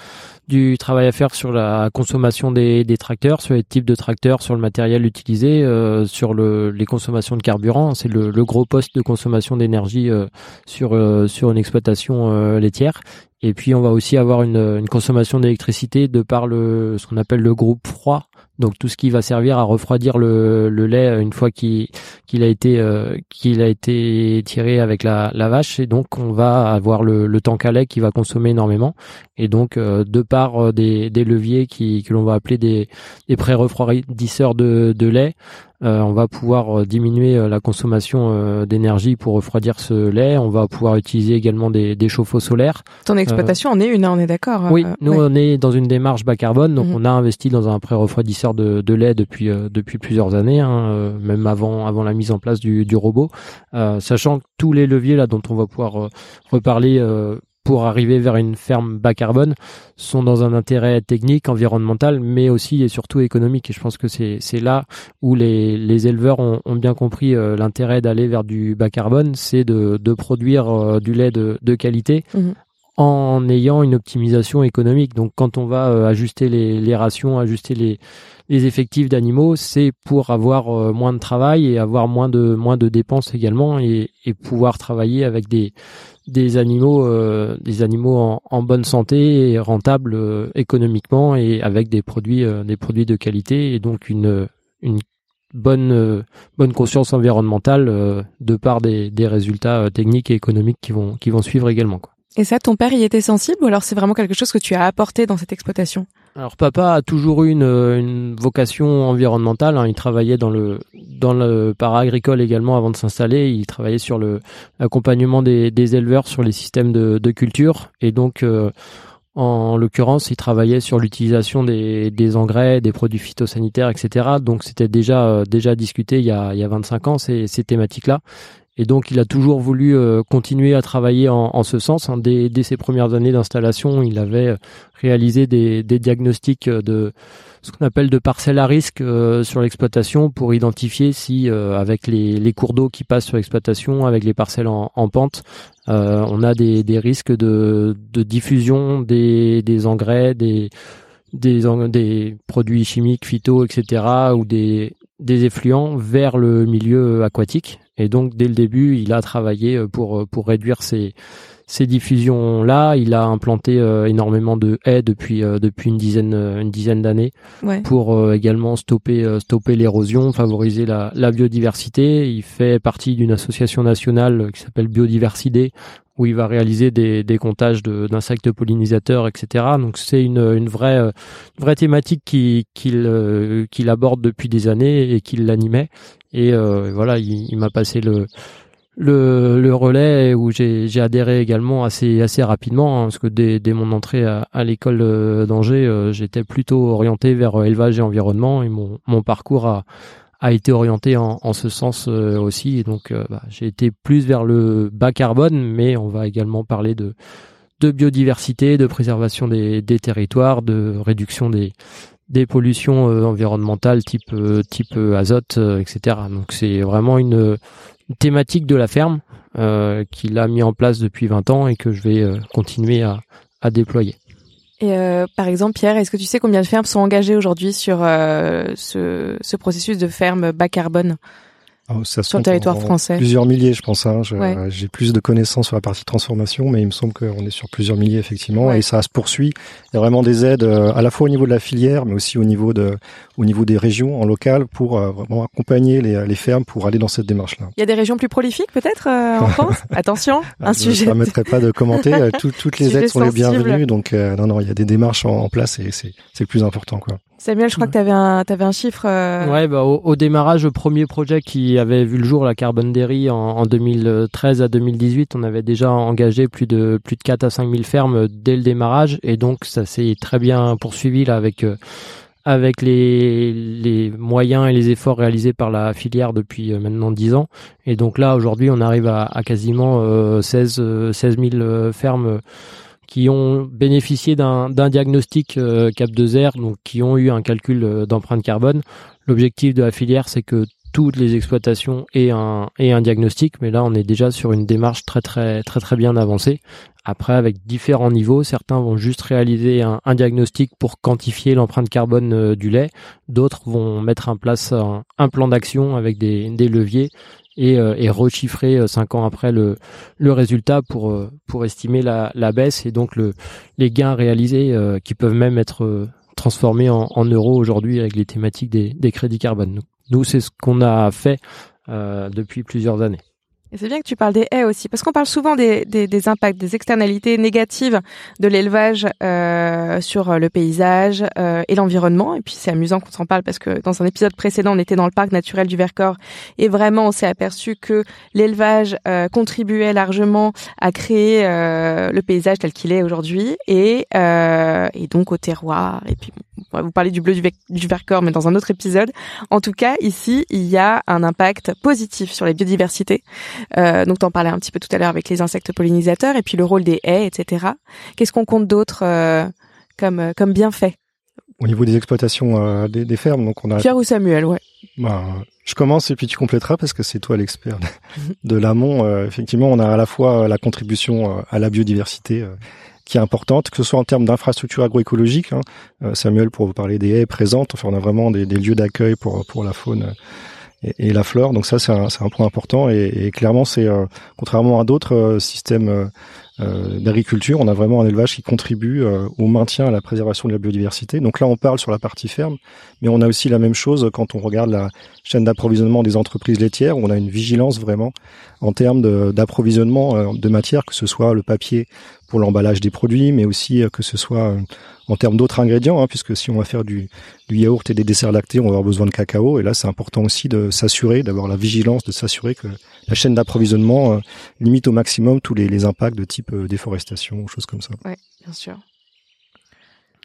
du travail à faire sur la consommation des, des, tracteurs, sur les types de tracteurs, sur le matériel utilisé, euh, sur le, les consommations de carburant. C'est le, gros poste de consommation d'énergie euh, sur euh, sur une exploitation euh, laitière. Et puis on va aussi avoir une, une consommation d'électricité de par le ce qu'on appelle le groupe froid, donc tout ce qui va servir à refroidir le, lait une fois qu'il a été euh, qu'il a été tiré avec la, vache. Et donc on va avoir le, le tank à lait qui va consommer énormément. Et donc euh, de par euh, des, leviers que l'on va appeler des, pré-refroidisseurs de lait euh, on va pouvoir euh, diminuer euh, la consommation d'énergie pour refroidir ce lait. On va pouvoir utiliser également des, des chauffe-eau solaires. Ton exploitation en est une, hein, on est d'accord. Oui, nous on est dans une démarche bas carbone, donc mhm. on a investi dans un pré-refroidisseur de, de, lait depuis depuis plusieurs années, hein, même avant avant la mise en place du, du robot, sachant que tous les leviers là dont on va pouvoir reparler pour arriver vers une ferme bas carbone sont dans un intérêt technique, environnemental, mais aussi et surtout économique. Et je pense que c'est là où les, les éleveurs ont, ont bien compris euh, l'intérêt d'aller vers du bas carbone, c'est de, de produire euh, du lait de, de qualité. Mhm. en ayant une optimisation économique. Donc quand on va euh, ajuster les, les, rations, ajuster les, les effectifs d'animaux, c'est pour avoir moins de travail et avoir moins de moins de dépenses également et, et pouvoir travailler avec des des animaux, euh, des animaux en, en, bonne santé et rentables euh, économiquement et avec des produits, euh, des produits de qualité et donc une, une bonne, bonne conscience environnementale de par des, des résultats techniques et économiques qui vont, qui vont suivre également. Quoi. Et ça, ton père y était sensible ou alors c'est vraiment quelque chose que tu as apporté dans cette exploitation? Alors papa a toujours eu une, une vocation environnementale. Hein. Il travaillait dans le dans le para-agricole également avant de s'installer. Il travaillait sur le l'accompagnement des, des, éleveurs sur les systèmes de, de culture et donc euh, en l'occurrence, il travaillait sur l'utilisation des, des, engrais, des produits phytosanitaires, etc. Donc c'était déjà euh, déjà discuté il y a, il y a 25 ans ces, ces thématiques-là. Et donc, il a toujours voulu euh, continuer à travailler en, en ce sens. Hein. Dès, dès, ses premières années d'installation, il avait euh, réalisé des, des, diagnostics de ce qu'on appelle de parcelles à risque euh, sur l'exploitation pour identifier si, avec les, les, cours d'eau qui passent sur l'exploitation, avec les parcelles en, en pente, on a des, des risques de, de diffusion des, des engrais, des, des, des produits chimiques, phyto, etc., ou des, des effluents vers le milieu aquatique. Et donc dès le début, il a travaillé euh, pour euh, pour réduire ces ces diffusions là. Il a implanté euh, énormément de haies depuis depuis une dizaine une dizaine d'années pour également stopper stopper l'érosion, favoriser la, la biodiversité. Il fait partie d'une association nationale qui s'appelle Biodiversité où il va réaliser des, des comptages d'insectes pollinisateurs, etc. Donc c'est une, une vraie, une vraie thématique qu'il qu'il qu'il aborde depuis des années et qu'il l'animait. Et euh, voilà, il, il m'a passé le, le, le, relais où j'ai adhéré également assez assez rapidement hein, parce que dès, dès, mon entrée à, à l'école d'Angers euh, j'étais plutôt orienté vers euh, élevage et environnement et mon, mon parcours a, a été orienté en, en ce sens aussi et donc bah, j'ai été plus vers le bas carbone mais on va également parler de de biodiversité, de préservation des, des territoires, de réduction des, des pollutions environnementales type type azote, etc. Donc c'est vraiment une, thématique de la ferme qu'il a mis en place depuis 20 ans et que je vais continuer à, déployer. Et par exemple, Pierre, est-ce que tu sais combien de fermes sont engagées aujourd'hui sur ce processus de ferme bas carbone? Ah, ça sur le territoire français Plusieurs milliers, je pense. Hein. J'ai plus de connaissances sur la partie transformation, mais il me semble qu'on est sur plusieurs milliers effectivement, et ça se poursuit. Il y a vraiment des aides euh, à la fois au niveau de la filière, mais aussi au niveau de, au niveau des régions en local pour euh, vraiment accompagner les, les, fermes pour aller dans cette démarche-là. Il y a des régions plus prolifiques peut-être euh, en [LAUGHS] France? Attention, un je sujet. Je ne permettrai pas de commenter. toutes [LAUGHS] les aides sont les bienvenues, donc non, non, il y a des démarches en, en place et c'est le plus important, quoi. Samuel, je crois que tu avais un, avais un chiffre. Euh... Ouais, bah, au, démarrage, le premier projet qui avait vu le jour, la Carbon Dairy, en, en 2013 à 2018, on avait déjà engagé plus de plus de 4 à 5 000 fermes dès le démarrage, et donc ça s'est très bien poursuivi là avec euh, avec les, les moyens et les efforts réalisés par la filière depuis euh, maintenant 10 ans. Et donc là, aujourd'hui, on arrive à, à quasiment 16, 16 000 fermes qui ont bénéficié d'un diagnostic euh, Cap 2R, donc qui ont eu un calcul euh, d'empreinte carbone. L'objectif de la filière, c'est que toutes les exploitations aient un, un diagnostic, mais là on est déjà sur une démarche très très très très bien avancée. Après, avec différents niveaux, certains vont juste réaliser un, un diagnostic pour quantifier l'empreinte carbone euh, du lait, d'autres vont mettre en place un, un plan d'action avec des, des leviers et, euh, et rechiffrer euh, cinq ans après le, le résultat pour, euh, pour estimer la, la baisse et donc le, les gains réalisés qui peuvent même être transformés en, en euros aujourd'hui avec les thématiques des, des crédits carbone. Nous, c'est ce qu'on a fait depuis plusieurs années. Et c'est bien que tu parles des haies aussi, parce qu'on parle souvent des, des, des, impacts, des externalités négatives de l'élevage euh, sur le paysage euh, et l'environnement. Et puis c'est amusant qu'on s'en parle parce que dans un épisode précédent, on était dans le parc naturel du Vercors et vraiment on s'est aperçu que l'élevage euh, contribuait largement à créer euh, le paysage tel qu'il est aujourd'hui et, euh, et donc au terroir. Et puis on va vous parler du bleu du, du Vercors, mais dans un autre épisode. En tout cas, ici, il y a un impact positif sur les biodiversités. Euh, donc, t'en parlais un petit peu tout à l'heure avec les insectes pollinisateurs et puis le rôle des haies, etc. Qu'est-ce qu'on compte d'autre euh, comme euh, comme bienfait? Au niveau des exploitations euh, des, des, fermes, donc on a Pierre ou Samuel, ouais. Bah, je commence et puis tu compléteras parce que c'est toi l'expert de l'amont. Euh, effectivement, on a à la fois la contribution à la biodiversité qui est importante, que ce soit en termes d'infrastructure agroécologique. Hein. Samuel, pour vous parler des haies présentes, enfin, on a vraiment des, des lieux d'accueil pour pour la faune et, la flore. Donc ça, c'est un, un, point important. Et, et clairement, c'est euh, contrairement à d'autres euh, systèmes euh, euh, d'agriculture, on a vraiment un élevage qui contribue euh, au maintien, à la préservation de la biodiversité. Donc là, on parle sur la partie ferme, mais on a aussi la même chose quand on regarde la chaîne d'approvisionnement des entreprises laitières, où on a une vigilance vraiment en termes d'approvisionnement de, de matière, que ce soit le papier pour l'emballage des produits, mais aussi que ce soit en termes d'autres ingrédients, hein, puisque si on va faire du, du, yaourt et des desserts lactés, on va avoir besoin de cacao. Et là, c'est important aussi de s'assurer, d'avoir la vigilance, de s'assurer que la chaîne d'approvisionnement euh, limite au maximum tous les, les impacts de type euh, déforestation ou choses comme ça. Oui, bien sûr.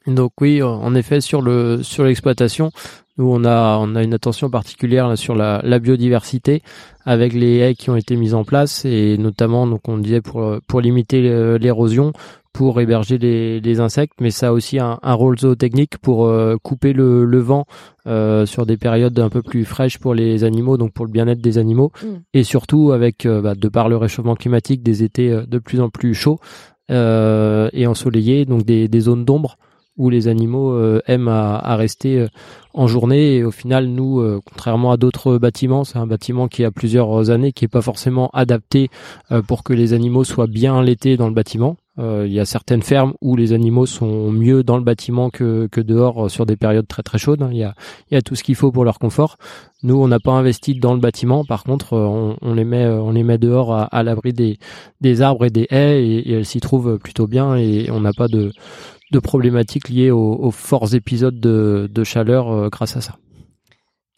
Donc oui, en effet, sur le sur l'exploitation, nous on a on a une attention particulière là, sur la, la, biodiversité avec les haies qui ont été mises en place et notamment donc on disait pour pour limiter l'érosion, pour héberger les, les, insectes, mais ça a aussi un, un rôle zootechnique pour euh, couper le, le vent euh, sur des périodes un peu plus fraîches pour les animaux, donc pour le bien-être des animaux, mm. et surtout avec, euh, bah, de par le réchauffement climatique, des étés euh, de plus en plus chauds euh, et ensoleillés, donc des, des zones d'ombre où les animaux aiment à, rester en journée. Et au final, nous, contrairement à d'autres bâtiments, c'est un bâtiment qui a plusieurs années, qui est pas forcément adapté pour que les animaux soient bien l'été dans le bâtiment. Euh, il y a certaines fermes où les animaux sont mieux dans le bâtiment que, que dehors euh, sur des périodes très très chaudes. Hein. Il y a, tout ce qu'il faut pour leur confort. Nous, on n'a pas investi dans le bâtiment. Par contre, euh, on, les met, on les met dehors à, à l'abri des, des arbres et des haies et, et elles s'y trouvent plutôt bien et on n'a pas de, de problématiques liées aux, forts épisodes de, chaleur grâce à ça.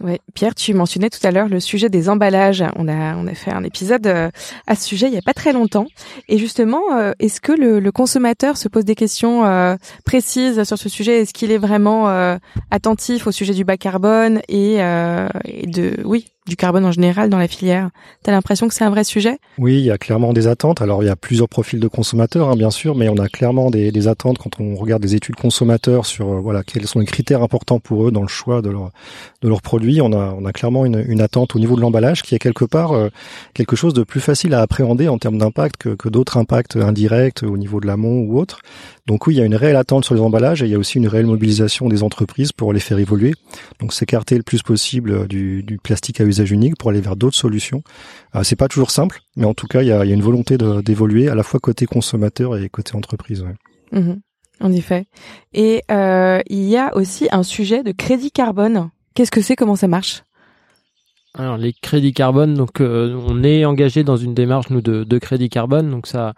Ouais, Pierre, tu mentionnais tout à l'heure le sujet des emballages. On a on a fait un épisode euh, à ce sujet il y a pas très longtemps. Et justement, euh, est-ce que le, consommateur se pose des questions euh, précises sur ce sujet? Est-ce qu'il est vraiment attentif au sujet du bas carbone et de oui du carbone en général dans la filière T'as l'impression que c'est un vrai sujet? Oui, il y a clairement des attentes. Alors il y a plusieurs profils de consommateurs, hein, bien sûr, mais on a clairement des, des, attentes quand on regarde des études consommateurs sur euh, voilà quels sont les critères importants pour eux dans le choix de leur de leurs produits. On a on a clairement une, une attente au niveau de l'emballage qui est quelque part euh, quelque chose de plus facile à appréhender en termes d'impact que, que d'autres impacts indirects au niveau de l'amont ou autre. Donc oui, il y a une réelle attente sur les emballages et il y a aussi une réelle mobilisation des entreprises pour les faire évoluer. Donc s'écarter le plus possible du, du, plastique à usage unique pour aller vers d'autres solutions. Euh, c'est pas toujours simple, mais en tout cas, il y a, il y a une volonté d'évoluer à la fois côté consommateur et côté entreprise. Ouais. Mmh en effet. Et euh, il y a aussi un sujet de crédit carbone. Qu'est-ce que c'est? Comment ça marche? Alors les crédits carbone, donc euh, on est engagé dans une démarche nous de, de crédit carbone, donc ça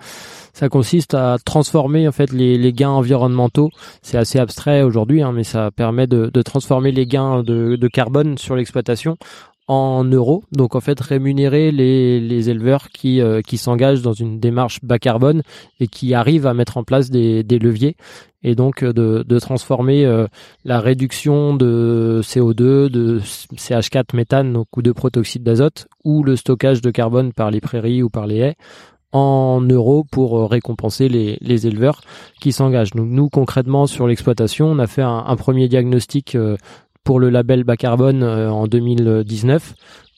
ça consiste à transformer en fait les, les gains environnementaux. C'est assez abstrait aujourd'hui, hein, mais ça permet de, de transformer les gains de, de carbone sur l'exploitation en euros. Donc en fait rémunérer les, les éleveurs qui, euh, qui s'engagent dans une démarche bas carbone et qui arrivent à mettre en place des, des leviers et donc euh, de, de transformer euh, la réduction de CO2, de CH4 méthane donc, ou de protoxyde d'azote ou le stockage de carbone par les prairies ou par les haies en euros pour récompenser les, les éleveurs qui s'engagent. Donc nous concrètement sur l'exploitation, on a fait un, un premier diagnostic pour le label bas carbone euh, en 2019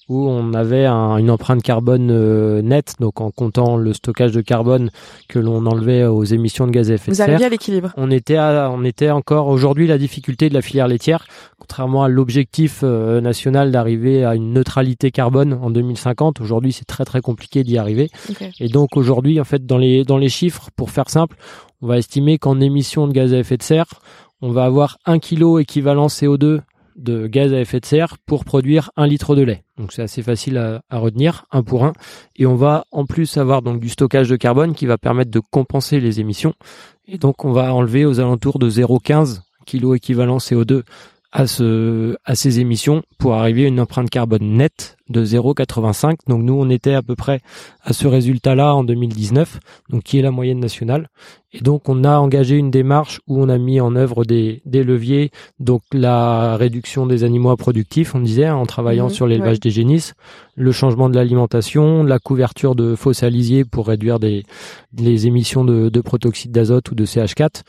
où on avait une empreinte carbone euh, nette, donc en comptant le stockage de carbone que l'on enlevait aux émissions de gaz à effet de serre. Vous arriviez à l'équilibre. On était, on était encore aujourd'hui la difficulté de la filière laitière, contrairement à l'objectif euh, national d'arriver à une neutralité carbone en 2050. Aujourd'hui, c'est très très compliqué d'y arriver. Et donc aujourd'hui, en fait, dans les dans les chiffres, pour faire simple, on va estimer qu'en émissions de gaz à effet de serre, on va avoir un kilo équivalent CO2 de gaz à effet de serre pour produire un litre de lait. Donc c'est assez facile à, retenir, un pour un. Et on va en plus avoir donc du stockage de carbone qui va permettre de compenser les émissions. Et donc on va enlever aux alentours de 0,15 kg équivalent CO2 à, ce, à ces émissions pour arriver à une empreinte carbone nette de 0,85. Donc nous, on était à peu près à ce résultat-là en 2019, donc qui est la moyenne nationale. Et donc on a engagé une démarche où on a mis en œuvre des, des leviers, donc la réduction des animaux productifs, on disait, hein, en travaillant mhm, sur l'élevage des génisses, le changement de l'alimentation, la couverture de faux salisiers pour réduire des, les émissions de, de protoxyde d'azote ou de CH4.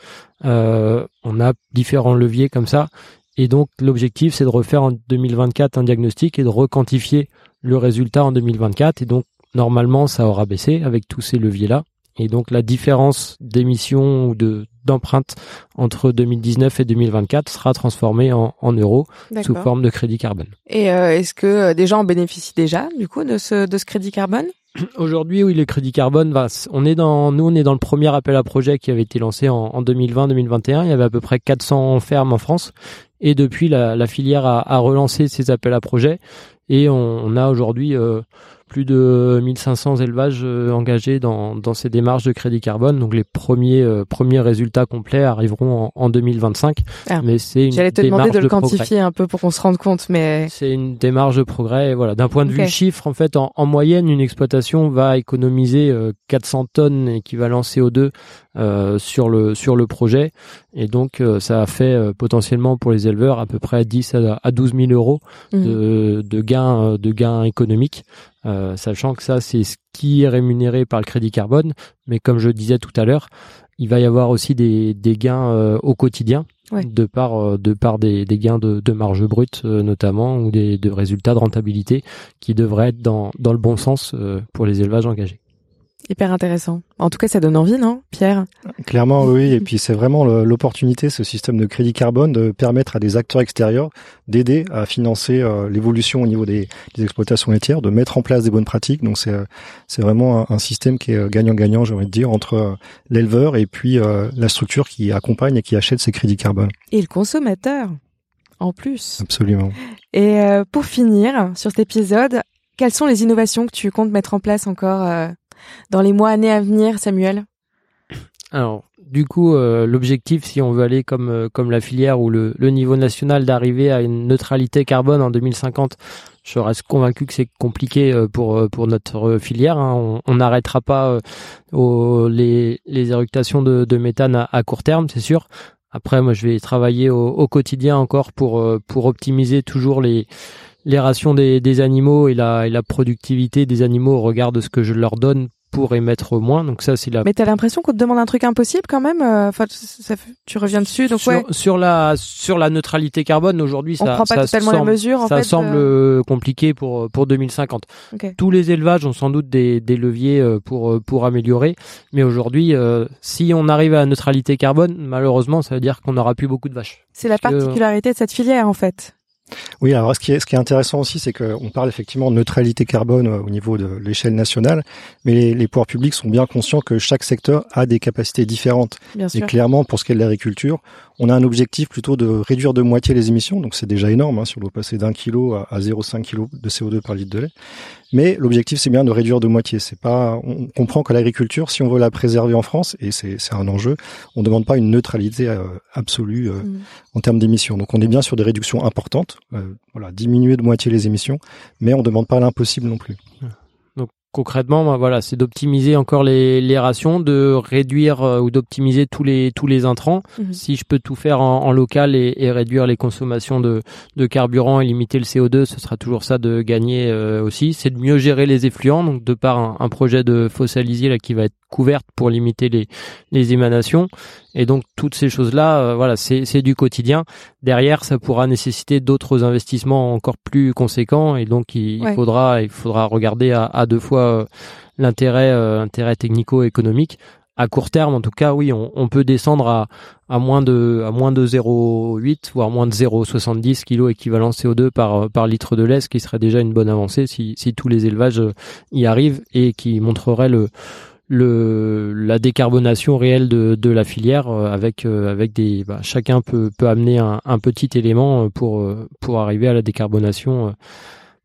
Euh, on a différents leviers comme ça et donc l'objectif, c'est de refaire en 2024 un diagnostic et de requantifier le résultat en 2024. Et donc normalement, ça aura baissé avec tous ces leviers-là. Et donc la différence d'émissions ou de d'empreintes entre 2019 et 2024 sera transformée en, en euros sous forme de crédit carbone. Et euh, est-ce que euh, des gens en bénéficient déjà du coup de ce de ce crédit carbone? [CLEARS THROAT] Aujourd'hui, oui, le crédit carbone, on est dans, nous, on est dans le premier appel à projet qui avait été lancé en, en 2020-2021. Il y avait à peu près 400 fermes en France et depuis, la, filière a, a, relancé ses appels à projets et on, on a aujourd'hui euh, plus de 1500 élevages euh, engagés dans, dans ces démarches de crédit carbone. Donc les premiers euh, premiers résultats complets arriveront en, en 2025. Ah, mais c'est une J'allais te demander de le quantifier un peu pour qu'on se rende compte, mais c'est une démarche de progrès. voilà, d'un point de vue chiffre, en fait, en, en, moyenne, une exploitation va économiser 400 tonnes équivalent CO2 euh, sur le sur le projet et donc ça a fait potentiellement pour les éleveurs à peu près 10 à, 12 000 euros mmh. de, de gains de gains économiques euh, sachant que ça, c'est ce qui est rémunéré par le crédit carbone. Mais comme je disais tout à l'heure, il va y avoir aussi des, des gains euh, au quotidien, de par, euh, de par des, des gains de, de marge brute notamment, ou des de résultats de rentabilité qui devraient être dans, dans le bon sens pour les élevages engagés. Hyper intéressant. En tout cas, ça donne envie, non, Pierre? Clairement, oui. Et puis, c'est vraiment l'opportunité, ce système de crédit carbone, de permettre à des acteurs extérieurs d'aider à financer euh, l'évolution au niveau des, des, exploitations laitières, de mettre en place des bonnes pratiques. Donc, c'est c'est vraiment un, système qui est gagnant-gagnant, j'ai envie de dire, entre euh, l'éleveur et puis euh, la structure qui accompagne et qui achète ces crédits carbone. Et le consommateur, en plus. Absolument. Et pour finir sur cet épisode, quelles sont les innovations que tu comptes mettre en place encore dans les mois, années à venir, Samuel? Alors, du coup, euh, l'objectif, si on veut aller comme euh, comme la filière ou le, niveau national d'arriver à une neutralité carbone en 2050, je reste convaincu que c'est compliqué euh, pour pour notre filière. Hein. On n'arrêtera pas les les éructations de, méthane à, à, court terme, c'est sûr. Après, moi, je vais travailler au, au quotidien encore pour pour optimiser toujours les les rations des, des animaux et la, et la productivité des animaux au regard de ce que je leur donne pour émettre moins. Donc ça, c'est la. Mais t'as l'impression qu'on te demande un truc impossible quand même. Euh, enfin, tu reviens dessus. Donc sur, ouais. Sur la sur la neutralité carbone aujourd'hui, ça, prend pas ça totalement semble, les mesures. En ça fait, semble euh... compliqué pour pour 2050. Okay. Tous les élevages ont sans doute des, des leviers euh, pour euh, pour améliorer, mais aujourd'hui, euh, si on arrive à la neutralité carbone, malheureusement, ça veut dire qu'on n'aura plus beaucoup de vaches. C'est la particularité de cette filière en fait. Oui, alors ce qui est, ce qui est intéressant aussi, c'est qu'on parle effectivement de neutralité carbone au niveau de l'échelle nationale, mais les, les, pouvoirs publics sont bien conscients que chaque secteur a des capacités différentes. Bien Et clairement, pour ce qui est de l'agriculture, on a un objectif plutôt de réduire de moitié les émissions, donc c'est déjà énorme, hein, si on doit passer d'un kilo à, à 0,5 kg de CO2 par litre de lait. Mais l'objectif, c'est bien de réduire de moitié. C'est pas, on comprend que l'agriculture, si on veut la préserver en France, et c'est un enjeu, on ne demande pas une neutralité euh, absolue euh, mmh. en termes d'émissions. Donc on est bien sur des réductions importantes, euh, voilà, diminuer de moitié les émissions, mais on ne demande pas l'impossible non plus. Concrètement, bah, voilà, c'est d'optimiser encore les, les, rations, de réduire euh, ou d'optimiser tous les tous les intrants. Mmh. Si je peux tout faire en, en local et, et, réduire les consommations de, de carburant et limiter le CO2, ce sera toujours ça de gagner euh, aussi. C'est de mieux gérer les effluents, donc de par un, un projet de fossalisier là qui va être couverte pour limiter les, les émanations. Et donc toutes ces choses-là, euh, voilà, c'est du quotidien. Derrière, ça pourra nécessiter d'autres investissements encore plus conséquents, et donc il, Ouais. il faudra il faudra regarder à, à deux fois euh, l'intérêt euh, intérêt technico-économique. À court terme, en tout cas, oui, on, on peut descendre à, à moins de à moins de 0,8 voire moins de 0,70 kg équivalent CO2 par par litre de lait, ce qui serait déjà une bonne avancée si si tous les élevages y arrivent et qui montrerait le le la décarbonation réelle de, de la filière euh, avec euh, avec des bah, chacun peut peut amener un, un petit élément euh, pour pour arriver à la décarbonation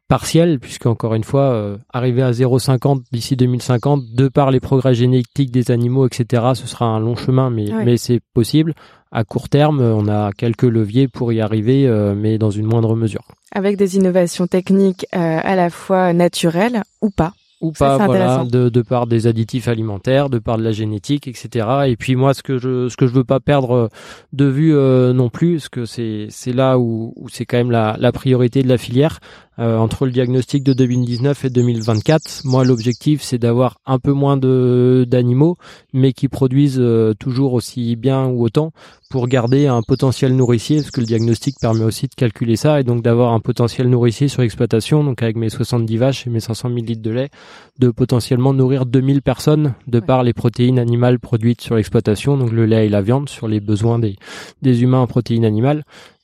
partielle puisque encore une fois arriver à 0,50 d'ici 2050 de par les progrès génétiques des animaux etc ce sera un long chemin mais mais c'est possible. À court terme on a quelques leviers pour y arriver mais dans une moindre mesure. Avec des innovations techniques euh, à la fois naturelles ou pas. Ou pas voilà de, de par des additifs alimentaires de par de la génétique etc et puis moi ce que je ce que je veux pas perdre de vue euh, non plus parce que c'est c'est là où, où c'est quand même la, la priorité de la filière euh, entre le diagnostic de 2019 et 2024 moi l'objectif c'est d'avoir un peu moins de d'animaux mais qui produisent euh, toujours aussi bien ou autant pour garder un potentiel nourricier parce que le diagnostic permet aussi de calculer ça et donc d'avoir un potentiel nourricier sur l'exploitation donc avec mes 70 vaches et mes 500 000 litres de lait de potentiellement nourrir 2000 personnes de Ouais. par les protéines animales produites sur l'exploitation, donc le lait et la viande, sur les besoins des, des humains en protéines animales.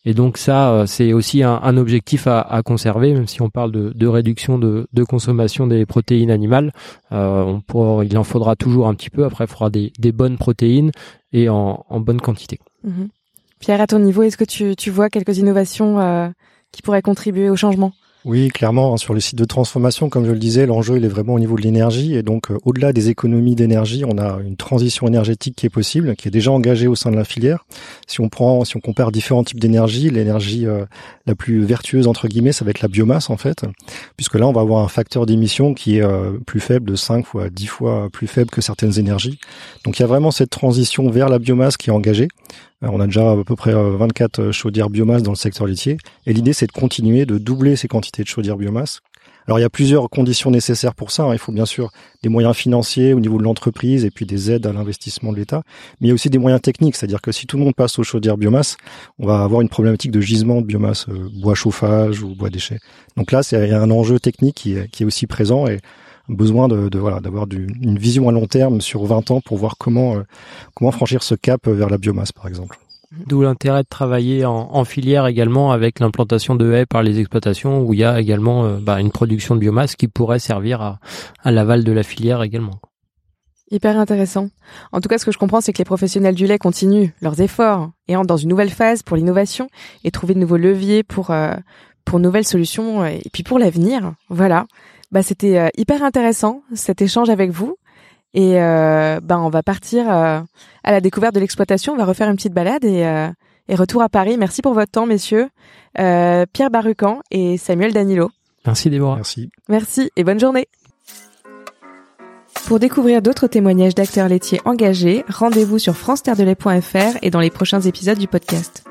Et donc ça, euh, c'est aussi un, un objectif à, à conserver, même si on parle de, de réduction de, de consommation des protéines animales. Euh, on pourra- il en faudra toujours un petit peu. Après, il faudra des, des bonnes protéines et en, en bonne quantité. Mhm. Pierre, à ton niveau, est-ce que tu, tu vois quelques innovations euh, qui pourraient contribuer au changement? Oui, clairement, hein, sur les sites de transformation, comme je le disais, l'enjeu il est vraiment au niveau de l'énergie et donc euh, au-delà des économies d'énergie, on a une transition énergétique qui est possible, qui est déjà engagée au sein de la filière. Si on prend, si on compare différents types d'énergie, l'énergie euh, la plus vertueuse entre guillemets, ça va être la biomasse en fait, puisque là on va avoir un facteur d'émission qui est euh, plus faible de 5 fois 10 fois plus faible que certaines énergies. Donc il y a vraiment cette transition vers la biomasse qui est engagée. Euh, On a déjà à peu près euh, 24 chaudières biomasse dans le secteur laitier. Et l'idée, c'est de continuer de doubler ces quantités de chaudières biomasse. Alors, il y a plusieurs conditions nécessaires pour ça. hein. Il faut bien sûr des moyens financiers au niveau de l'entreprise et puis des aides à l'investissement de l'État. Mais il y a aussi des moyens techniques. C'est-à-dire que si tout le monde passe aux chaudières biomasse, on va avoir une problématique de gisement de biomasse, euh, bois chauffage ou bois déchets. Donc là, c'est un enjeu technique qui est, qui est aussi présent et besoin de, de voilà d'avoir du- une vision à long terme sur 20 ans pour voir comment euh, comment franchir ce cap vers la biomasse par exemple. D'où l'intérêt de travailler en, en filière également avec l'implantation de haies par les exploitations où il y a également euh, bah, une production de biomasse qui pourrait servir à, à l'aval de la filière également. Hyper intéressant. En tout cas, ce que je comprends, c'est que les professionnels du lait continuent leurs efforts et entrent dans une nouvelle phase pour l'innovation et trouver de nouveaux leviers pour euh, pour nouvelles solutions et puis pour l'avenir. Voilà. Bah c'était euh, hyper intéressant cet échange avec vous et euh, bah on va partir euh, à la découverte de l'exploitation. On va refaire une petite balade et euh, et retour à Paris. Merci pour votre temps, messieurs. Euh, Pierre Barucan et Samuel Danilo. Merci Déborah. Merci. Merci et bonne journée. Pour découvrir d'autres témoignages d'acteurs laitiers engagés, rendez-vous sur france et dans les prochains épisodes du podcast.